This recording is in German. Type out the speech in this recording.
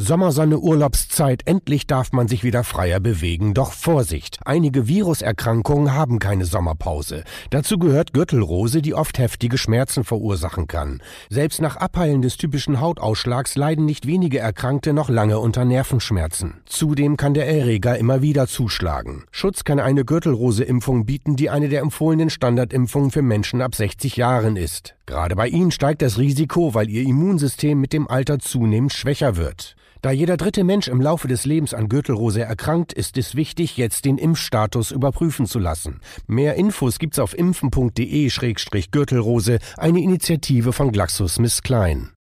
Sommersonne Urlaubszeit, endlich darf man sich wieder freier bewegen. Doch Vorsicht, einige Viruserkrankungen haben keine Sommerpause. Dazu gehört Gürtelrose, die oft heftige Schmerzen verursachen kann. Selbst nach Abheilen des typischen Hautausschlags leiden nicht wenige Erkrankte noch lange unter Nervenschmerzen. Zudem kann der Erreger immer wieder zuschlagen. Schutz kann eine Gürtelrose-Impfung bieten, die eine der empfohlenen Standardimpfungen für Menschen ab 60 Jahren ist. Gerade bei ihnen steigt das Risiko, weil ihr Immunsystem mit dem Alter zunehmend schwächer wird. Da jeder dritte Mensch im Laufe des Lebens an Gürtelrose erkrankt, ist es wichtig, jetzt den Impfstatus überprüfen zu lassen. Mehr Infos gibt's auf impfen.de-gürtelrose, eine Initiative von GlaxoSmithKline.